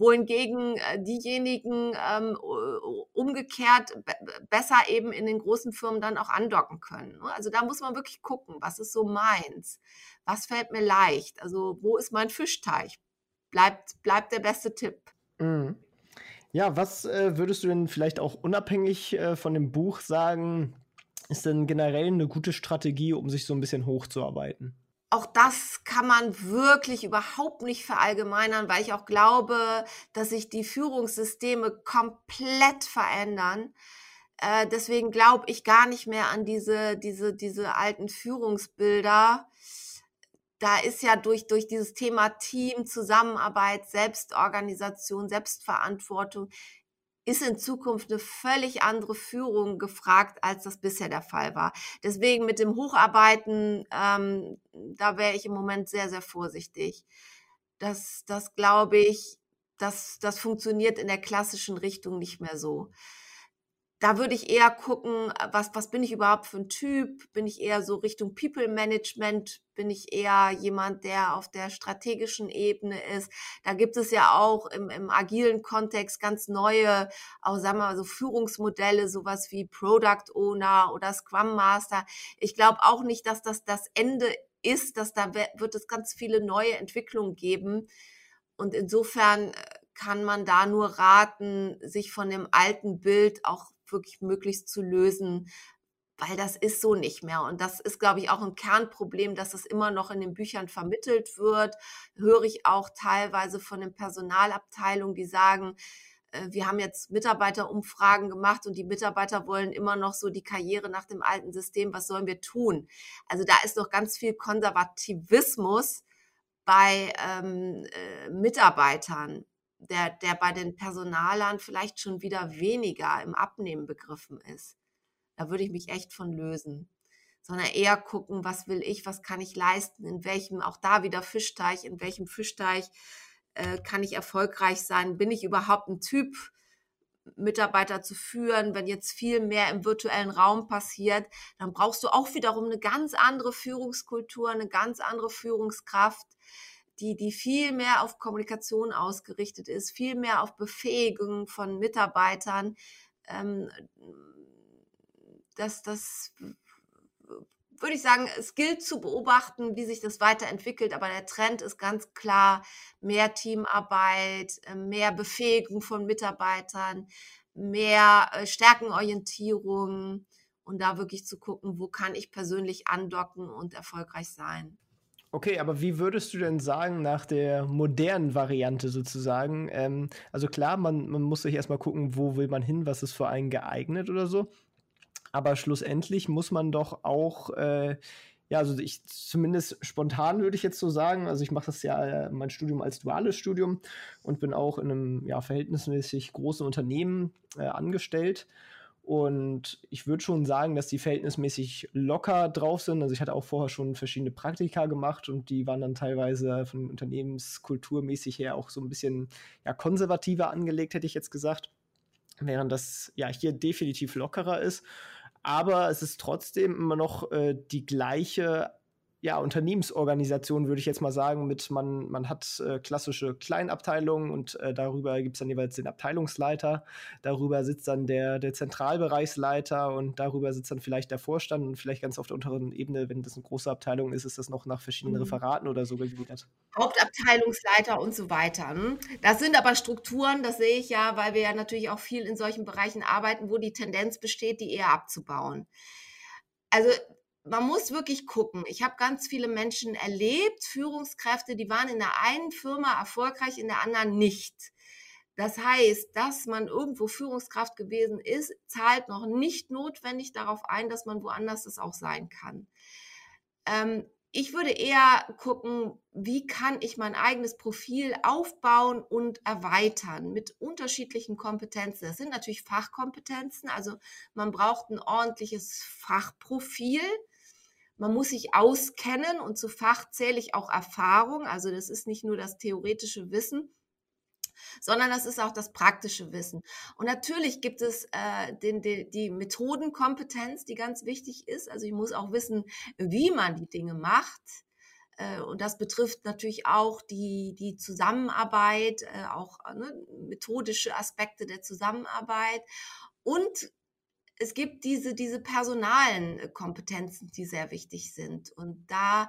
wohingegen äh, diejenigen ähm, umgekehrt besser eben in den großen Firmen dann auch andocken können. Ne? Also da muss man wirklich gucken, was ist so meins, was fällt mir leicht, also wo ist mein Fischteich, bleibt, bleibt der beste Tipp. Mhm. Ja, was äh, würdest du denn vielleicht auch unabhängig äh, von dem Buch sagen, ist denn generell eine gute Strategie, um sich so ein bisschen hochzuarbeiten? Auch das kann man wirklich überhaupt nicht verallgemeinern, weil ich auch glaube, dass sich die Führungssysteme komplett verändern. Äh, deswegen glaube ich gar nicht mehr an diese, diese, diese alten Führungsbilder. Da ist ja durch, durch dieses Thema Team, Zusammenarbeit, Selbstorganisation, Selbstverantwortung ist in Zukunft eine völlig andere Führung gefragt, als das bisher der Fall war. Deswegen mit dem Hocharbeiten, ähm, da wäre ich im Moment sehr, sehr vorsichtig. Das, das glaube ich, das, das funktioniert in der klassischen Richtung nicht mehr so da würde ich eher gucken, was, was bin ich überhaupt für ein Typ? Bin ich eher so Richtung People Management? Bin ich eher jemand, der auf der strategischen Ebene ist? Da gibt es ja auch im, im agilen Kontext ganz neue, auch sagen wir mal so Führungsmodelle, sowas wie Product Owner oder Scrum Master. Ich glaube auch nicht, dass das das Ende ist, dass da wird es ganz viele neue Entwicklungen geben. Und insofern äh, kann man da nur raten, sich von dem alten Bild auch wirklich möglichst zu lösen, weil das ist so nicht mehr. Und das ist, glaube ich, auch ein Kernproblem, dass es immer noch in den Büchern vermittelt wird. Höre ich auch teilweise von den Personalabteilungen, die sagen, äh, wir haben jetzt Mitarbeiterumfragen gemacht und die Mitarbeiter wollen immer noch so die Karriere nach dem alten System. Was sollen wir tun? Also da ist noch ganz viel Konservativismus bei ähm, äh, Mitarbeitern der, der bei den Personalern vielleicht schon wieder weniger im Abnehmen begriffen ist. Da würde ich mich echt von lösen. Sondern eher gucken, was will ich, was kann ich leisten, in welchem, auch da wieder Fischteich, in welchem Fischteich äh, kann ich erfolgreich sein? Bin ich überhaupt ein Typ, Mitarbeiter zu führen, wenn jetzt viel mehr im virtuellen Raum passiert, dann brauchst du auch wiederum eine ganz andere Führungskultur, eine ganz andere Führungskraft die, die viel mehr auf Kommunikation ausgerichtet ist, viel mehr auf Befähigung von Mitarbeitern. Ähm, das, das würde ich sagen, es gilt zu beobachten, wie sich das weiterentwickelt, aber der Trend ist ganz klar mehr Teamarbeit, äh, mehr Befähigung von Mitarbeitern, mehr äh, Stärkenorientierung und da wirklich zu gucken, wo kann ich persönlich andocken und erfolgreich sein. Okay, aber wie würdest du denn sagen, nach der modernen Variante sozusagen? Ähm, also klar, man, man muss sich erstmal gucken, wo will man hin, was ist für einen geeignet oder so. Aber schlussendlich muss man doch auch, äh, ja, also ich zumindest spontan würde ich jetzt so sagen, also ich mache das ja äh, mein Studium als duales Studium und bin auch in einem ja, verhältnismäßig großen Unternehmen äh, angestellt. Und ich würde schon sagen, dass die verhältnismäßig locker drauf sind. Also ich hatte auch vorher schon verschiedene Praktika gemacht und die waren dann teilweise von unternehmenskulturmäßig her auch so ein bisschen ja, konservativer angelegt, hätte ich jetzt gesagt. Während das ja hier definitiv lockerer ist. Aber es ist trotzdem immer noch äh, die gleiche ja, Unternehmensorganisation, würde ich jetzt mal sagen, mit man, man hat äh, klassische Kleinabteilungen und äh, darüber gibt es dann jeweils den Abteilungsleiter, darüber sitzt dann der, der Zentralbereichsleiter und darüber sitzt dann vielleicht der Vorstand und vielleicht ganz auf der unteren Ebene, wenn das eine große Abteilung ist, ist das noch nach verschiedenen mhm. Referaten oder so gegliedert. Hauptabteilungsleiter und so weiter. Hm? Das sind aber Strukturen, das sehe ich ja, weil wir ja natürlich auch viel in solchen Bereichen arbeiten, wo die Tendenz besteht, die eher abzubauen. Also man muss wirklich gucken. Ich habe ganz viele Menschen erlebt, Führungskräfte, die waren in der einen Firma erfolgreich, in der anderen nicht. Das heißt, dass man irgendwo Führungskraft gewesen ist, zahlt noch nicht notwendig darauf ein, dass man woanders das auch sein kann. Ähm, ich würde eher gucken, wie kann ich mein eigenes Profil aufbauen und erweitern mit unterschiedlichen Kompetenzen. Das sind natürlich Fachkompetenzen, also man braucht ein ordentliches Fachprofil man muss sich auskennen und zu Fach zähle ich auch Erfahrung. Also das ist nicht nur das theoretische Wissen, sondern das ist auch das praktische Wissen. Und natürlich gibt es äh, den, den, die Methodenkompetenz, die ganz wichtig ist. Also ich muss auch wissen, wie man die Dinge macht. Äh, und das betrifft natürlich auch die, die Zusammenarbeit, äh, auch ne, methodische Aspekte der Zusammenarbeit. Und es gibt diese, diese personalen äh, Kompetenzen, die sehr wichtig sind. Und da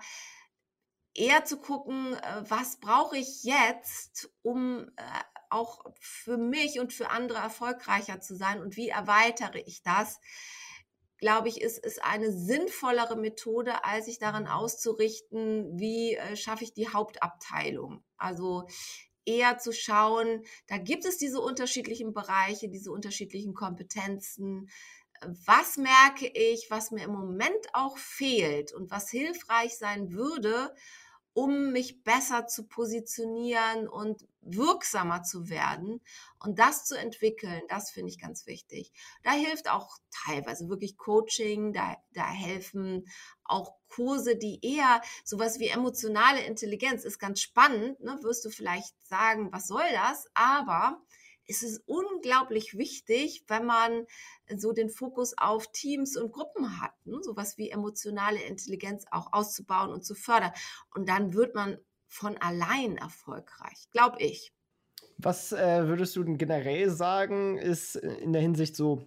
eher zu gucken, äh, was brauche ich jetzt, um äh, auch für mich und für andere erfolgreicher zu sein und wie erweitere ich das. glaube ich, ist, ist eine sinnvollere Methode, als sich daran auszurichten, wie schaffe ich die Hauptabteilung. Also eher zu schauen, da gibt es diese unterschiedlichen Bereiche, diese unterschiedlichen Kompetenzen. Was merke ich, was mir im Moment auch fehlt und was hilfreich sein würde, um mich besser zu positionieren und wirksamer zu werden und das zu entwickeln, das finde ich ganz wichtig. Da hilft auch teilweise wirklich Coaching, da, da helfen auch Kurse, die eher sowas wie emotionale Intelligenz ist ganz spannend, ne? wirst du vielleicht sagen, was soll das? Aber es ist unglaublich wichtig, wenn man so den Fokus auf Teams und Gruppen hat, ne? sowas wie emotionale Intelligenz auch auszubauen und zu fördern. Und dann wird man von allein erfolgreich, glaube ich. Was äh, würdest du denn generell sagen, ist in der Hinsicht so,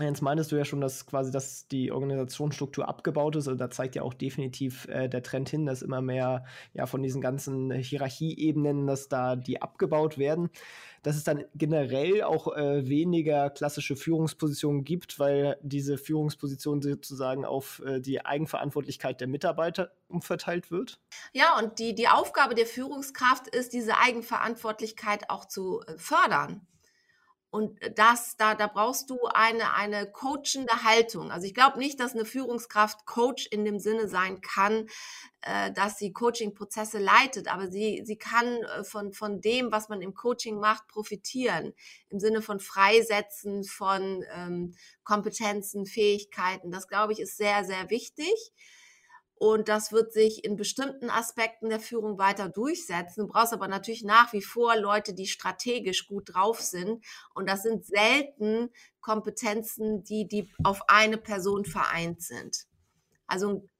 Jetzt meintest du ja schon, dass quasi dass die Organisationsstruktur abgebaut ist. Und da zeigt ja auch definitiv äh, der Trend hin, dass immer mehr ja, von diesen ganzen Hierarchieebenen, dass da die abgebaut werden. Dass es dann generell auch äh, weniger klassische Führungspositionen gibt, weil diese Führungsposition sozusagen auf äh, die Eigenverantwortlichkeit der Mitarbeiter umverteilt wird. Ja, und die, die Aufgabe der Führungskraft ist, diese Eigenverantwortlichkeit auch zu äh, fördern. Und das, da, da brauchst du eine, eine coachende Haltung. Also ich glaube nicht, dass eine Führungskraft Coach in dem Sinne sein kann, äh, dass sie Coaching-Prozesse leitet, aber sie, sie kann äh, von, von dem, was man im Coaching macht, profitieren. Im Sinne von Freisetzen, von ähm, Kompetenzen, Fähigkeiten. Das, glaube ich, ist sehr, sehr wichtig. Und das wird sich in bestimmten Aspekten der Führung weiter durchsetzen. Du brauchst aber natürlich nach wie vor Leute, die strategisch gut drauf sind. Und das sind selten Kompetenzen, die, die auf eine Person vereint sind. Also ein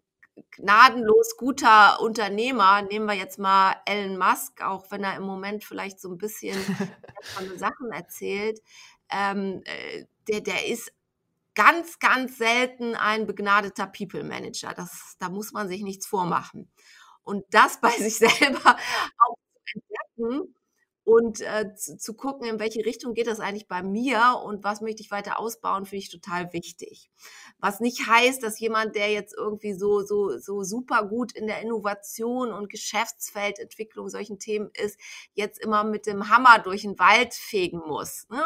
gnadenlos guter Unternehmer, nehmen wir jetzt mal Elon Musk, auch wenn er im Moment vielleicht so ein bisschen Sachen erzählt, ähm, äh, der, der ist ganz, ganz selten ein begnadeter People Manager. Das, da muss man sich nichts vormachen. Und das bei sich selber auch zu entdecken und äh, zu, zu, gucken, in welche Richtung geht das eigentlich bei mir und was möchte ich weiter ausbauen, finde ich total wichtig. Was nicht heißt, dass jemand, der jetzt irgendwie so, so, so super gut in der Innovation und Geschäftsfeldentwicklung solchen Themen ist, jetzt immer mit dem Hammer durch den Wald fegen muss. Ne?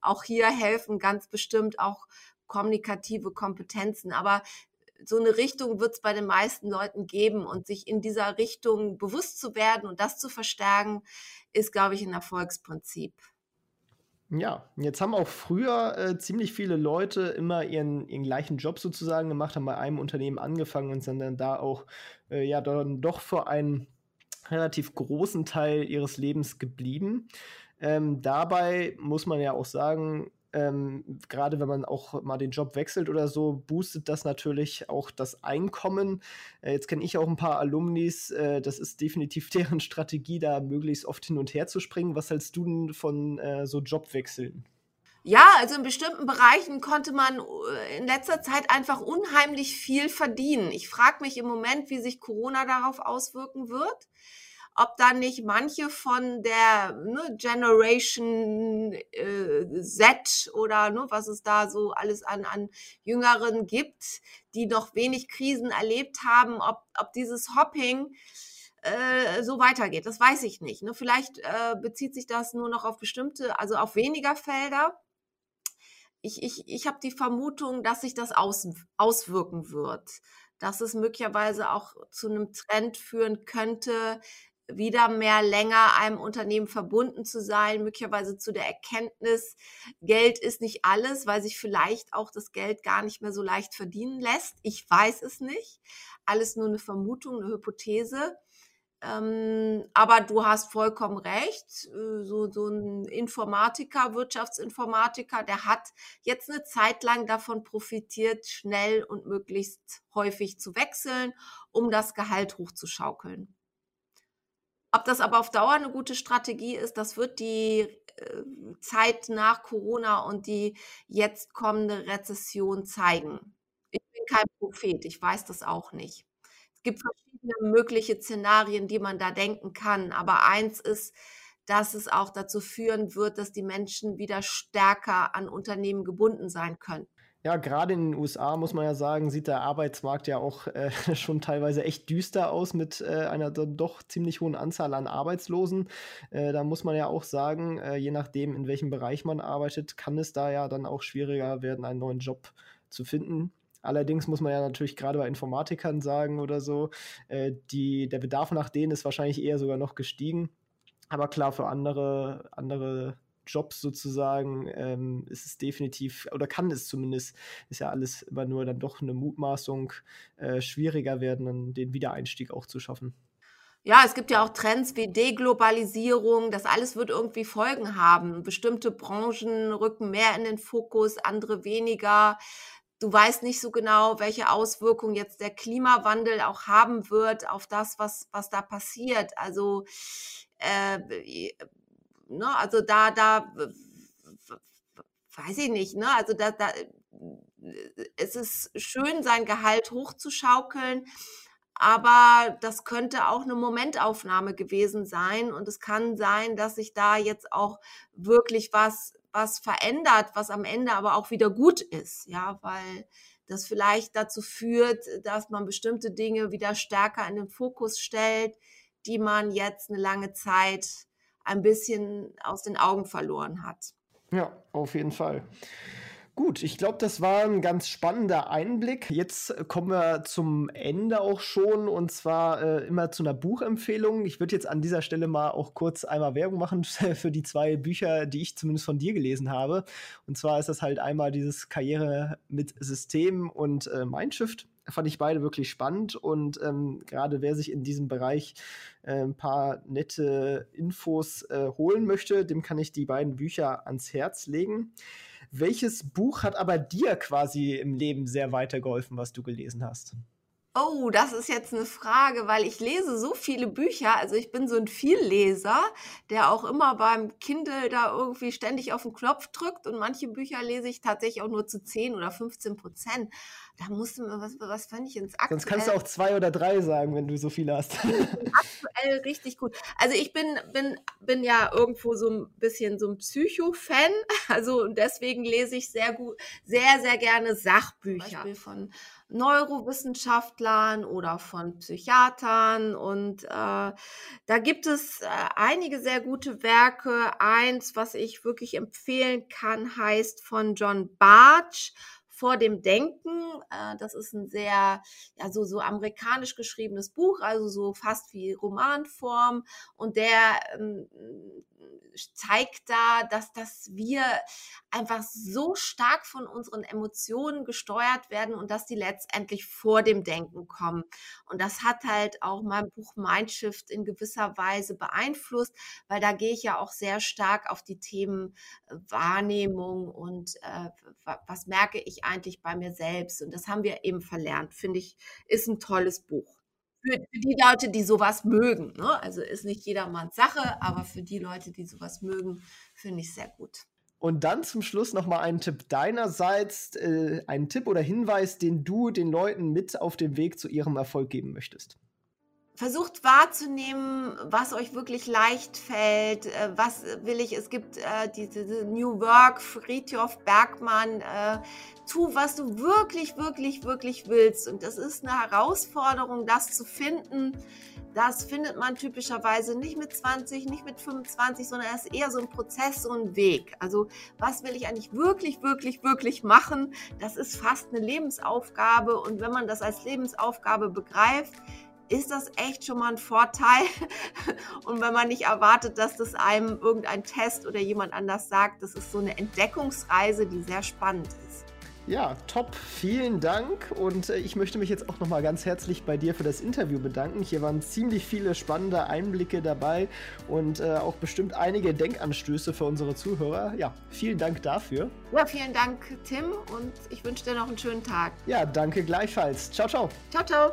Auch hier helfen ganz bestimmt auch kommunikative Kompetenzen. Aber so eine Richtung wird es bei den meisten Leuten geben und sich in dieser Richtung bewusst zu werden und das zu verstärken, ist, glaube ich, ein Erfolgsprinzip. Ja, jetzt haben auch früher äh, ziemlich viele Leute immer ihren, ihren gleichen Job sozusagen gemacht, haben bei einem Unternehmen angefangen und sind dann da auch äh, ja dann doch für einen relativ großen Teil ihres Lebens geblieben. Ähm, dabei muss man ja auch sagen, ähm, gerade wenn man auch mal den Job wechselt oder so, boostet das natürlich auch das Einkommen. Äh, jetzt kenne ich auch ein paar Alumnis, äh, das ist definitiv deren Strategie, da möglichst oft hin und her zu springen. Was hältst du denn von äh, so Jobwechseln? Ja, also in bestimmten Bereichen konnte man äh, in letzter Zeit einfach unheimlich viel verdienen. Ich frage mich im Moment, wie sich Corona darauf auswirken wird ob da nicht manche von der ne, Generation äh, Z oder ne, was es da so alles an, an Jüngeren gibt, die noch wenig Krisen erlebt haben, ob, ob dieses Hopping äh, so weitergeht. Das weiß ich nicht. Ne? Vielleicht äh, bezieht sich das nur noch auf bestimmte, also auf weniger Felder. Ich, ich, ich habe die Vermutung, dass sich das aus, auswirken wird dass es möglicherweise auch zu einem Trend führen könnte, wieder mehr länger einem Unternehmen verbunden zu sein, möglicherweise zu der Erkenntnis, Geld ist nicht alles, weil sich vielleicht auch das Geld gar nicht mehr so leicht verdienen lässt. Ich weiß es nicht. Alles nur eine Vermutung, eine Hypothese. Ähm, aber du hast vollkommen recht. Äh, so, so ein Informatiker, Wirtschaftsinformatiker, der hat jetzt eine Zeit lang davon profitiert, schnell und möglichst häufig zu wechseln, um das Gehalt hochzuschaukeln. Ob das aber auf Dauer eine gute Strategie ist, das wird die äh, Zeit nach Corona und die jetzt kommende Rezession zeigen. Ich bin kein Prophet, ich weiß das auch nicht. Es gibt verschiedene mögliche Szenarien, die man da denken kann, aber eins ist, dass es auch dazu führen wird, dass die Menschen wieder stärker an Unternehmen gebunden sein können. Ja, gerade in den USA muss man ja sagen, sieht der Arbeitsmarkt ja auch äh, schon teilweise echt düster aus mit äh, einer doch ziemlich hohen Anzahl an Arbeitslosen. Äh, da muss man ja auch sagen, äh, je nachdem, in welchem Bereich man arbeitet, kann es da ja dann auch schwieriger werden, einen neuen Job zu finden. Allerdings muss man ja natürlich gerade bei Informatikern sagen oder so, äh, die, der Bedarf nach denen ist wahrscheinlich eher sogar noch gestiegen. Aber klar, für andere, andere Jobs sozusagen ähm, ist es definitiv, oder kann es zumindest, ist ja alles immer nur dann doch eine Mutmaßung, äh, schwieriger werden, dann den Wiedereinstieg auch zu schaffen. Ja, es gibt ja auch Trends wie Deglobalisierung. Das alles wird irgendwie Folgen haben. Bestimmte Branchen rücken mehr in den Fokus, andere weniger. Du weißt nicht so genau, welche Auswirkungen jetzt der Klimawandel auch haben wird auf das, was, was da passiert. Also äh, ne, also da, da, weiß ich nicht, ne, also da, da, es ist schön, sein Gehalt hochzuschaukeln, aber das könnte auch eine Momentaufnahme gewesen sein und es kann sein, dass sich da jetzt auch wirklich was, was verändert, was am Ende aber auch wieder gut ist, ja, weil das vielleicht dazu führt, dass man bestimmte Dinge wieder stärker in den Fokus stellt, die man jetzt eine lange Zeit ein bisschen aus den Augen verloren hat. Ja, auf jeden Fall. Gut, ich glaube, das war ein ganz spannender Einblick. Jetzt kommen wir zum Ende auch schon und zwar äh, immer zu einer Buchempfehlung. Ich würde jetzt an dieser Stelle mal auch kurz einmal Werbung machen für die zwei Bücher, die ich zumindest von dir gelesen habe. Und zwar ist das halt einmal dieses Karriere mit System und äh, Mindshift fand ich beide wirklich spannend und ähm, gerade wer sich in diesem Bereich äh, ein paar nette Infos äh, holen möchte, dem kann ich die beiden Bücher ans Herz legen. Welches Buch hat aber dir quasi im Leben sehr weitergeholfen, was du gelesen hast? Oh, das ist jetzt eine Frage, weil ich lese so viele Bücher. Also ich bin so ein Vielleser, der auch immer beim Kindle da irgendwie ständig auf den Knopf drückt. Und manche Bücher lese ich tatsächlich auch nur zu 10 oder 15 Prozent. Da musste man, was, was fand ich ins aktuell. Sonst kannst du auch zwei oder drei sagen, wenn du so viele hast. aktuell richtig gut. Also ich bin, bin, bin ja irgendwo so ein bisschen so ein Psycho-Fan. Also deswegen lese ich sehr gut, sehr, sehr gerne Sachbücher. Beispiel von Neurowissenschaftlern oder von Psychiatern. Und äh, da gibt es äh, einige sehr gute Werke. Eins, was ich wirklich empfehlen kann, heißt von John Bartsch vor dem Denken. Äh, das ist ein sehr, ja, so, so amerikanisch geschriebenes Buch, also so fast wie Romanform. Und der ähm, zeigt da, dass, dass wir einfach so stark von unseren Emotionen gesteuert werden und dass die letztendlich vor dem Denken kommen. Und das hat halt auch mein Buch Mindshift in gewisser Weise beeinflusst, weil da gehe ich ja auch sehr stark auf die Themen äh, Wahrnehmung und äh, was merke ich eigentlich bei mir selbst. Und das haben wir eben verlernt, finde ich, ist ein tolles Buch für, die Leute, die sowas mögen. Ne? Also ist nicht jedermanns Sache, aber für die Leute, die sowas mögen, finde ich sehr gut. Und dann zum Schluss nochmal ein Tipp deinerseits, äh, ein Tipp oder Hinweis, den du den Leuten mit auf dem Weg zu ihrem Erfolg geben möchtest versucht wahrzunehmen, was euch wirklich leicht fällt, äh, was will ich. Es gibt äh, diese New Work, Friedhof Bergmann, äh, tu, was du wirklich, wirklich, wirklich willst. Und das ist eine Herausforderung, das zu finden. Das findet man typischerweise nicht mit 20, nicht mit 25, sondern es ist eher so ein Prozess, so ein Weg. Also was will ich eigentlich wirklich, wirklich, wirklich machen? Das ist fast eine Lebensaufgabe. Und wenn man das als Lebensaufgabe begreift, ist das echt schon mal ein Vorteil. Und wenn man nicht erwartet, dass das einem irgendein Test oder jemand anders sagt, das ist so eine Entdeckungsreise, die sehr spannend ist. Ja, top. Vielen Dank. Und äh, ich möchte mich jetzt auch nochmal ganz herzlich bei dir für das Interview bedanken. Hier waren ziemlich viele spannende Einblicke dabei und äh, auch bestimmt einige Denkanstöße für unsere Zuhörer. Ja, vielen Dank dafür. Ja, vielen Dank, Tim. Und ich wünsche dir noch einen schönen Tag. Ja, danke gleichfalls. Ciao, ciao. Ciao, ciao.